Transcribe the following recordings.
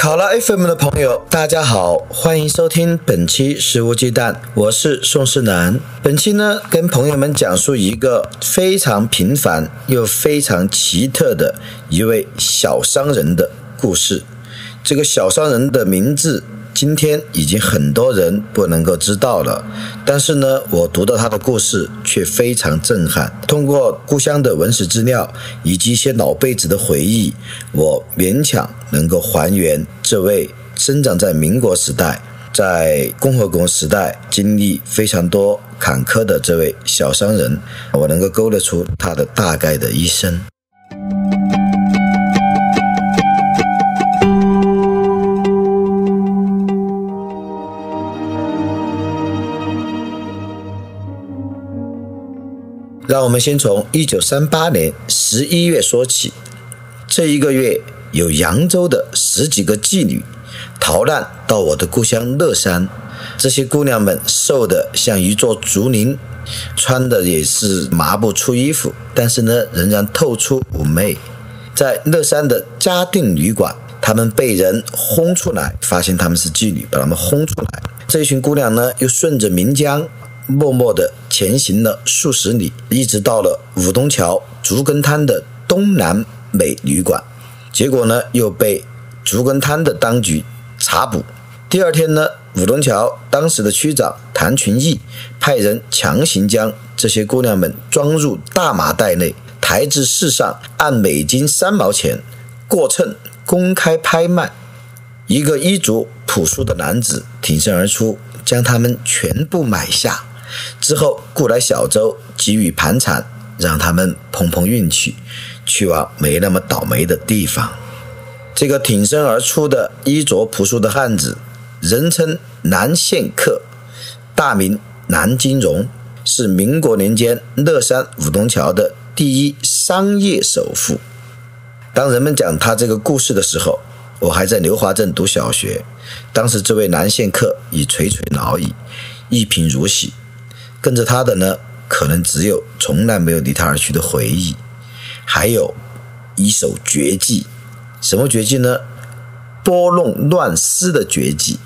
考拉 FM 的朋友，大家好，欢迎收听本期《食物鸡蛋》，我是宋世南。本期呢，跟朋友们讲述一个非常平凡又非常奇特的一位小商人的故事。这个小商人的名字。今天已经很多人不能够知道了，但是呢，我读到他的故事却非常震撼。通过故乡的文史资料以及一些老辈子的回忆，我勉强能够还原这位生长在民国时代、在共和国时代经历非常多坎坷的这位小商人，我能够勾勒出他的大概的一生。让我们先从一九三八年十一月说起。这一个月，有扬州的十几个妓女逃难到我的故乡乐山。这些姑娘们瘦得像一座竹林，穿的也是麻布粗衣服，但是呢，仍然透出妩媚。在乐山的嘉定旅馆，她们被人轰出来，发现她们是妓女，把她们轰出来。这群姑娘呢，又顺着岷江。默默地前行了数十里，一直到了五东桥竹根滩的东南美旅馆，结果呢又被竹根滩的当局查捕。第二天呢，五东桥当时的区长谭群义派人强行将这些姑娘们装入大麻袋内，抬至市上，按每斤三毛钱过秤公开拍卖。一个衣着朴素的男子挺身而出，将他们全部买下。之后雇来小周给予盘缠，让他们碰碰运气，去往没那么倒霉的地方。这个挺身而出的衣着朴素的汉子，人称南县客，大名南金荣，是民国年间乐山武东桥的第一商业首富。当人们讲他这个故事的时候，我还在刘华镇读小学。当时这位南县客已垂垂老矣，一贫如洗。跟着他的呢，可能只有从来没有离他而去的回忆，还有一首绝技。什么绝技呢？拨弄乱丝的绝技。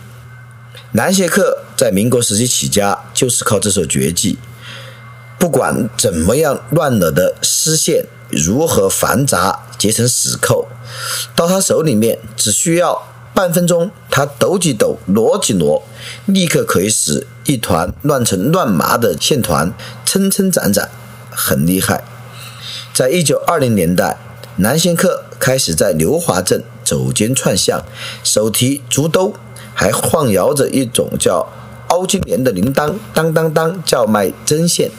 南谢克在民国时期起家，就是靠这首绝技。不管怎么样乱了的丝线如何繁杂结成死扣，到他手里面只需要。半分钟，他抖几抖，挪几挪，立刻可以使一团乱成乱麻的线团撑撑展展，很厉害。在一九二零年代，南仙客开始在刘华镇走街串巷，手提竹兜，还晃摇着一种叫。包金莲的铃铛当当当叫卖针线，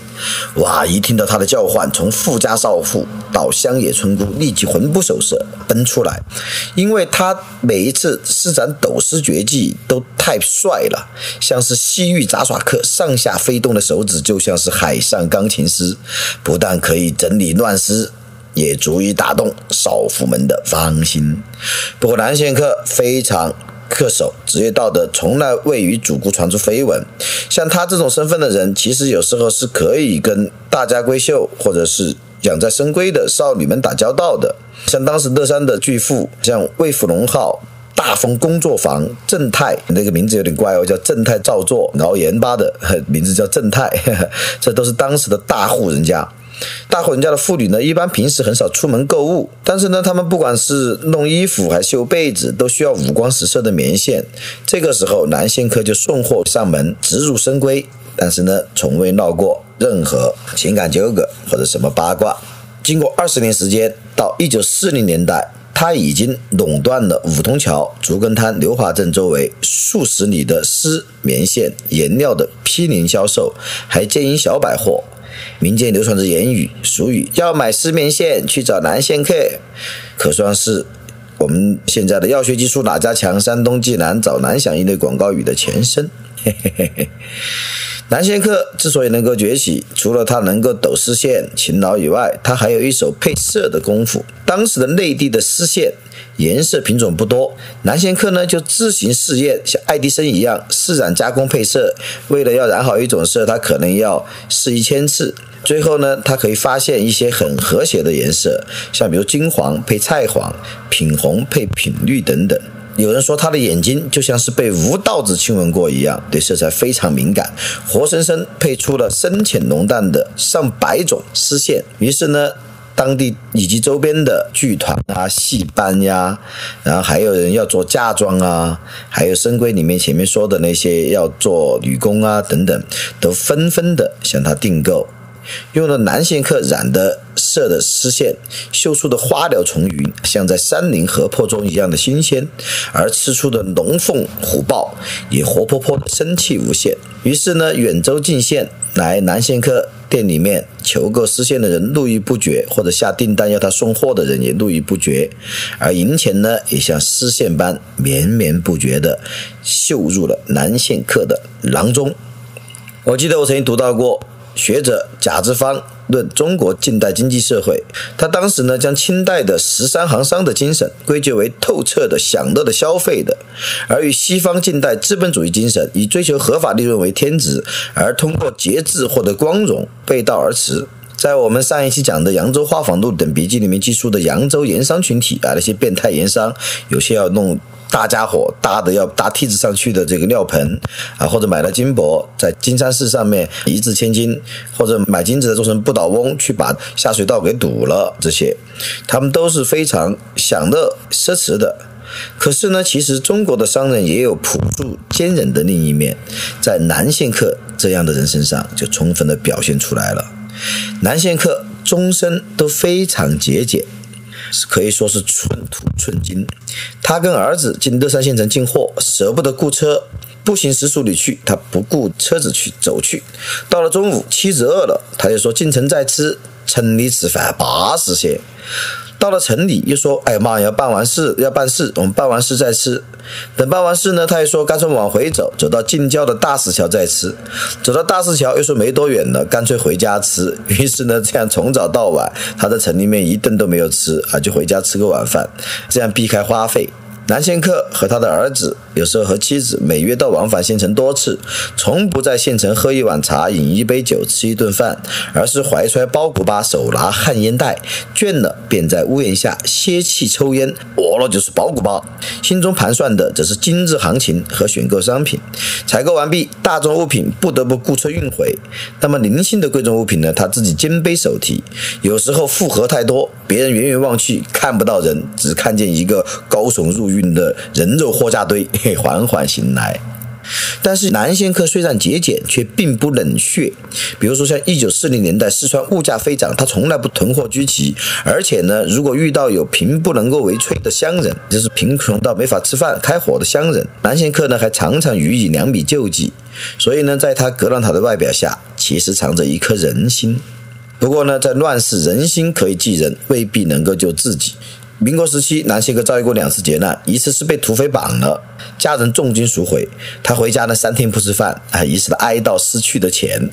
哇！一听到他的叫唤，从富家少妇到乡野村姑，立即魂不守舍奔出来，因为他每一次施展抖丝绝技都太帅了，像是西域杂耍客，上下飞动的手指就像是海上钢琴师，不但可以整理乱丝，也足以打动少妇们的芳心。不过南线客非常。恪守职业道德，从来未与主顾传出绯闻。像他这种身份的人，其实有时候是可以跟大家闺秀或者是养在深闺的少女们打交道的。像当时乐山的巨富，像魏福龙号大丰工作坊正太，那个名字有点怪哦，叫正太照作熬盐巴的 名字叫正太，这都是当时的大户人家。大户人家的妇女呢，一般平时很少出门购物，但是呢，他们不管是弄衣服还是绣被子，都需要五光十色的棉线。这个时候，南仙客就送货上门，直入深闺，但是呢，从未闹过任何情感纠葛或者什么八卦。经过二十年时间，到一九四零年代，他已经垄断了五通桥、竹根滩、刘华镇周围数十里的丝、棉线、颜料的批零销售，还经营小百货。民间流传着言语俗语，要买丝棉线去找南线客，可算是我们现在的药学技术哪家强？山东济南找南响一类广告语的前身。嘿嘿嘿嘿。南仙客之所以能够崛起，除了他能够抖丝线勤劳以外，他还有一手配色的功夫。当时的内地的丝线颜色品种不多，南仙客呢就自行试验，像爱迪生一样试染加工配色。为了要染好一种色，他可能要试一千次。最后呢，他可以发现一些很和谐的颜色，像比如金黄配菜黄、品红配品绿等等。有人说他的眼睛就像是被吴道子亲吻过一样，对色彩非常敏感，活生生配出了深浅浓淡的上百种丝线。于是呢，当地以及周边的剧团啊、戏班呀，然后还有人要做嫁妆啊，还有《深闺》里面前面说的那些要做女工啊等等，都纷纷的向他订购。用了南线客染的色的丝线绣出的花鸟虫云，像在山林河泊中一样的新鲜；而吃出的龙凤虎豹也活泼泼的生气无限。于是呢，远州进线来南线客店里面求购丝线的人络绎不绝，或者下订单要他送货的人也络绎不绝，而银钱呢，也像丝线般绵绵不绝地绣入了南线客的囊中。我记得我曾经读到过。学者贾之芳论中国近代经济社会，他当时呢将清代的十三行商的精神归结为透彻的享乐的消费的，而与西方近代资本主义精神以追求合法利润为天职，而通过节制获得光荣背道而驰。在我们上一期讲的《扬州花舫录》等笔记里面记述的扬州盐商群体啊，那些变态盐商，有些要弄。大家伙搭的要搭梯子上去的这个料盆啊，或者买了金箔在金山寺上面一掷千金，或者买金子做成不倒翁去把下水道给堵了，这些他们都是非常享乐奢侈的。可是呢，其实中国的商人也有朴素坚忍的另一面，在南线客这样的人身上就充分的表现出来了。南线客终身都非常节俭。可以说是寸土寸金。他跟儿子进乐山县城进货，舍不得雇车，步行十数里去，他不顾车子去走去。到了中午，妻子饿了，他就说进城再吃，城里吃饭巴适些。到了城里，又说：“哎妈，要办完事，要办事，我们办完事再吃。”等办完事呢，他又说：“干脆往回走，走到近郊的大石桥再吃。”走到大石桥，又说没多远了，干脆回家吃。于是呢，这样从早到晚，他在城里面一顿都没有吃啊，就回家吃个晚饭，这样避开花费。南仙客和他的儿子，有时候和妻子，每月都往返县城多次，从不在县城喝一碗茶、饮一杯酒、吃一顿饭，而是怀揣包谷巴，手拿旱烟袋，倦了便在屋檐下歇气抽烟，饿了就是包谷巴，心中盘算的则是今日行情和选购商品。采购完毕，大众物品不得不雇车运回，那么零星的贵重物品呢？他自己肩背手提，有时候负荷太多，别人远远望去看不到人，只看见一个高耸入云。运的人肉货架堆 缓缓行来，但是南仙客虽然节俭，却并不冷血。比如说像一九四零年代四川物价飞涨，他从来不囤货居奇，而且呢，如果遇到有贫不能够为炊的乡人，就是贫穷到没法吃饭开火的乡人，南仙客呢还常常予以粮米救济。所以呢，在他格朗塔的外表下，其实藏着一颗人心。不过呢，在乱世，人心可以济人，未必能够救自己。民国时期，南希哥遭遇过两次劫难，一次是被土匪绑了，家人重金赎回，他回家呢三天不吃饭，啊，一次的哀悼失去的钱。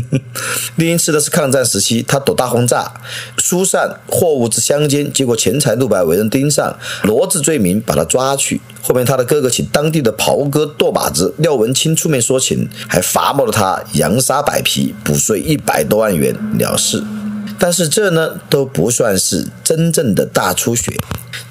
另一次的是抗战时期，他躲大轰炸，疏散货物至乡间，结果钱财路百，为人盯上，罗织罪名把他抓去。后面他的哥哥请当地的袍哥舵把子廖文清出面说情，还罚没了他扬沙摆皮，补税一百多万元了事。但是这呢都不算是真正的大出血，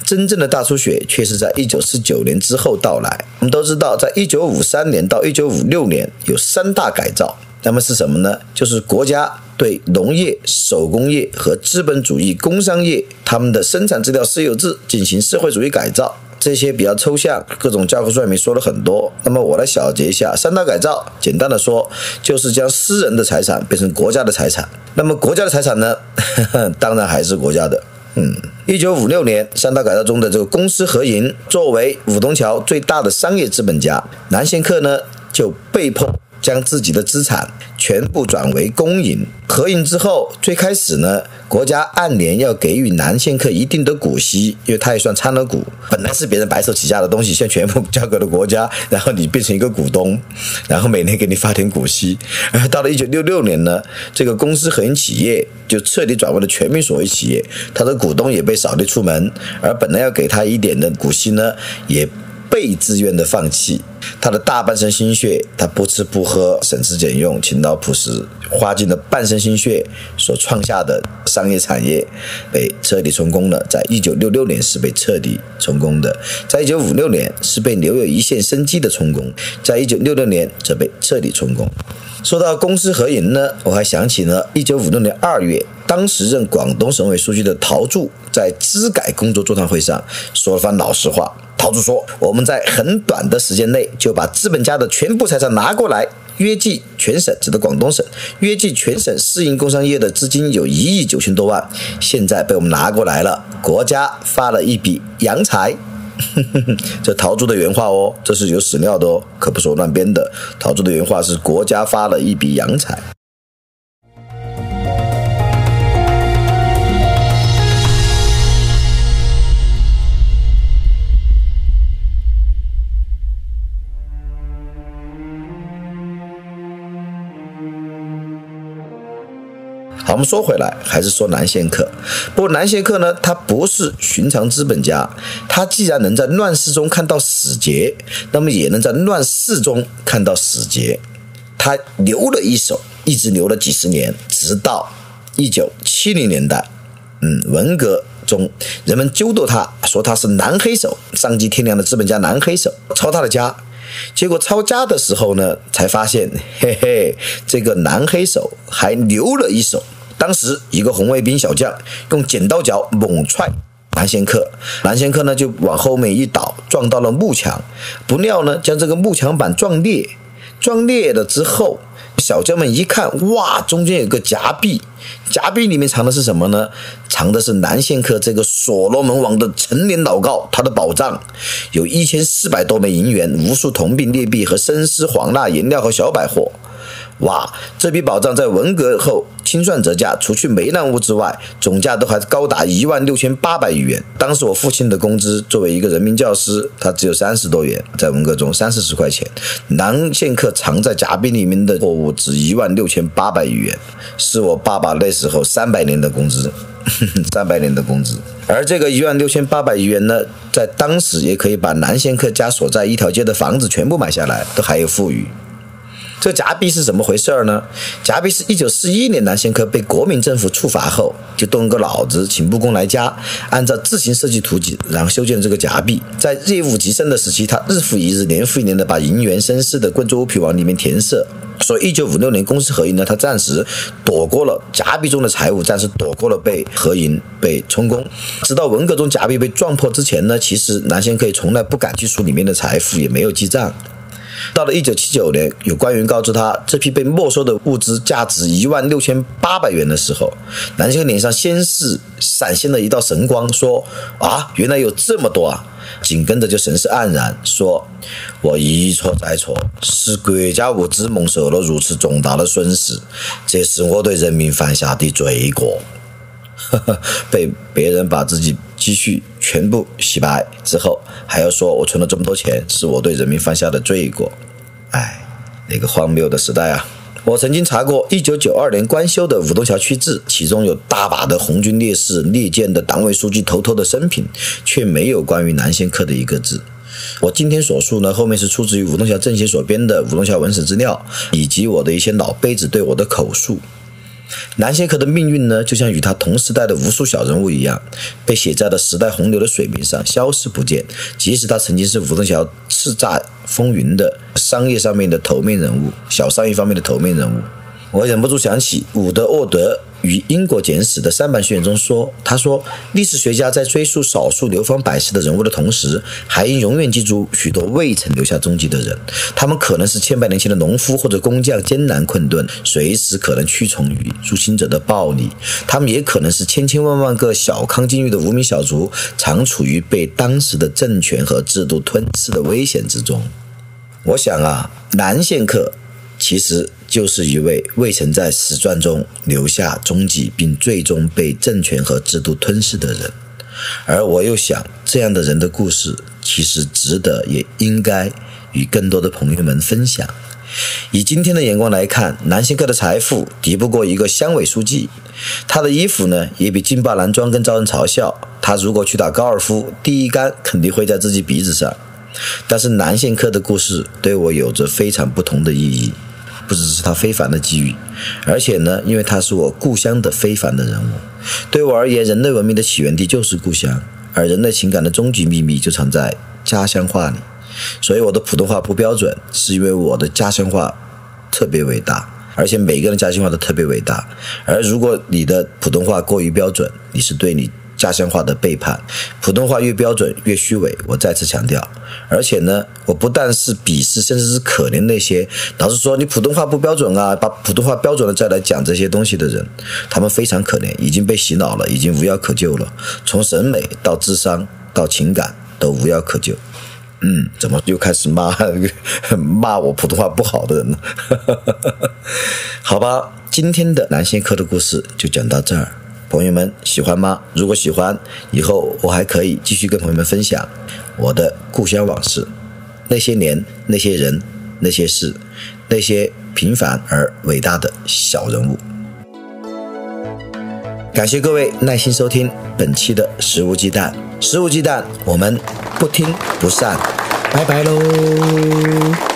真正的大出血却是在一九四九年之后到来。我们都知道，在一九五三年到一九五六年有三大改造，那么是什么呢？就是国家对农业、手工业和资本主义工商业他们的生产资料私有制进行社会主义改造。这些比较抽象，各种教科书里面说了很多。那么我来小结一下三大改造。简单的说，就是将私人的财产变成国家的财产。那么国家的财产呢？当然还是国家的。嗯，一九五六年三大改造中的这个公私合营，作为五东桥最大的商业资本家，南仙客呢就被迫将自己的资产全部转为公营。合营之后，最开始呢，国家按年要给予南线客一定的股息，因为他也算参了股。本来是别人白手起家的东西，现在全部交给了国家，然后你变成一个股东，然后每年给你发点股息。而到了一九六六年呢，这个公司合营企业就彻底转为了全民所有企业，他的股东也被扫地出门，而本来要给他一点的股息呢，也。被自愿的放弃，他的大半生心血，他不吃不喝，省吃俭用，勤劳朴实，花尽了半生心血所创下的商业产业，被彻底充公了。在一九六六年是被彻底充公的，在一九五六年是被留有一线生机的充公，在一九六六年则被彻底充公。说到公私合营呢，我还想起了一九五六年二月，当时任广东省委书记的陶铸在资改工作座谈会上说了番老实话。陶铸说：“我们在很短的时间内就把资本家的全部财产拿过来，约计全省指的广东省，约计全省私营工商业的资金有一亿九千多万，现在被我们拿过来了，国家发了一笔洋财。”这陶铸的原话哦，这是有史料的哦，可不是我乱编的。陶铸的原话是：“国家发了一笔洋财。”好，我们说回来，还是说南线客。不过南线客呢，他不是寻常资本家，他既然能在乱世中看到死结，那么也能在乱世中看到死结。他留了一手，一直留了几十年，直到一九七零年代，嗯，文革中人们揪斗他，说他是南黑手，丧尽天良的资本家南黑手，抄他的家。结果抄家的时候呢，才发现，嘿嘿，这个南黑手还留了一手。当时一个红卫兵小将用剪刀脚猛踹南仙客，南仙客呢就往后面一倒，撞到了幕墙，不料呢将这个幕墙板撞裂，撞裂了之后，小将们一看，哇，中间有个夹壁，夹壁里面藏的是什么呢？藏的是南仙客这个所罗门王的陈年老窖，他的宝藏有一千四百多枚银元，无数铜币、劣币和生丝、黄蜡、颜料和小百货。哇，这笔宝藏在文革后清算折价，除去梅兰物之外，总价都还高达一万六千八百余元。当时我父亲的工资作为一个人民教师，他只有三十多元，在文革中三四十块钱。南线客藏在夹壁里面的货物值一万六千八百余元，是我爸爸那时候三百年的工资，三百年的工资。而这个一万六千八百余元呢，在当时也可以把南线客家所在一条街的房子全部买下来，都还有富余。这个夹壁是怎么回事儿呢？夹壁是一九四一年南仙客被国民政府处罚后，就动个脑子，请木工来家，按照自行设计图纸，然后修建这个夹壁。在业务极盛的时期，他日复一日，年复一年的把银元绅士的贵重物品往里面填色。所以一九五六年公私合营呢，他暂时躲过了夹壁中的财物，暂时躲过了被合营、被充公。直到文革中夹壁被撞破之前呢，其实南仙客从来不敢去数里面的财富，也没有记账。到了一九七九年，有官员告知他，这批被没收的物资价值一万六千八百元的时候，南星脸上先是闪现了一道神光，说：“啊，原来有这么多啊！”紧跟着就神色黯然，说：“我一错再错，使国家物资蒙受了如此重大的损失，这是我对人民犯下的罪过。”被别人把自己积蓄全部洗白之后，还要说我存了这么多钱，是我对人民犯下的罪过。哎，那个荒谬的时代啊！我曾经查过1992年官修的武东桥区志，其中有大把的红军烈士、烈舰的党委书记头头的生平，却没有关于南线客的一个字。我今天所述呢，后面是出自于武东桥政协所编的武东桥文史资料，以及我的一些老辈子对我的口述。南仙客的命运呢，就像与他同时代的无数小人物一样，被写在了时代洪流的水面上，消失不见。即使他曾经是武东桥叱咤风云的商业上面的头面人物，小商业方面的头面人物，我忍不住想起伍德沃德。与《英国简史》的三版序言中说：“他说，历史学家在追溯少数流芳百世的人物的同时，还应永远记住许多未曾留下踪迹的人。他们可能是千百年前的农夫或者工匠，艰难困顿，随时可能屈从于入侵者的暴力；他们也可能是千千万万个小康境遇的无名小卒，常处于被当时的政权和制度吞噬的危险之中。我想啊，南线客。”其实就是一位未曾在史传中留下踪迹，并最终被政权和制度吞噬的人。而我又想，这样的人的故事，其实值得，也应该与更多的朋友们分享。以今天的眼光来看，南星科的财富敌不过一个乡委书记，他的衣服呢也比劲霸男装更招人嘲笑。他如果去打高尔夫，第一杆肯定会在自己鼻子上。但是南线科的故事对我有着非常不同的意义，不只是他非凡的机遇，而且呢，因为他是我故乡的非凡的人物。对我而言，人类文明的起源地就是故乡，而人类情感的终极秘密就藏在家乡话里。所以我的普通话不标准，是因为我的家乡话特别伟大，而且每个人家乡话都特别伟大。而如果你的普通话过于标准，你是对你家乡话的背叛。普通话越标准越虚伪，我再次强调。而且呢，我不但是鄙视，甚至是可怜那些老是说你普通话不标准啊，把普通话标准了再来讲这些东西的人，他们非常可怜，已经被洗脑了，已经无药可救了。从审美到智商到情感都无药可救。嗯，怎么又开始骂 骂我普通话不好的人了？好吧，今天的南线课的故事就讲到这儿，朋友们喜欢吗？如果喜欢，以后我还可以继续跟朋友们分享我的故乡往事，那些年、那些人、那些事，那些平凡而伟大的小人物。感谢各位耐心收听本期的食物鸡蛋。肆无忌惮，我们不听不散，拜拜喽。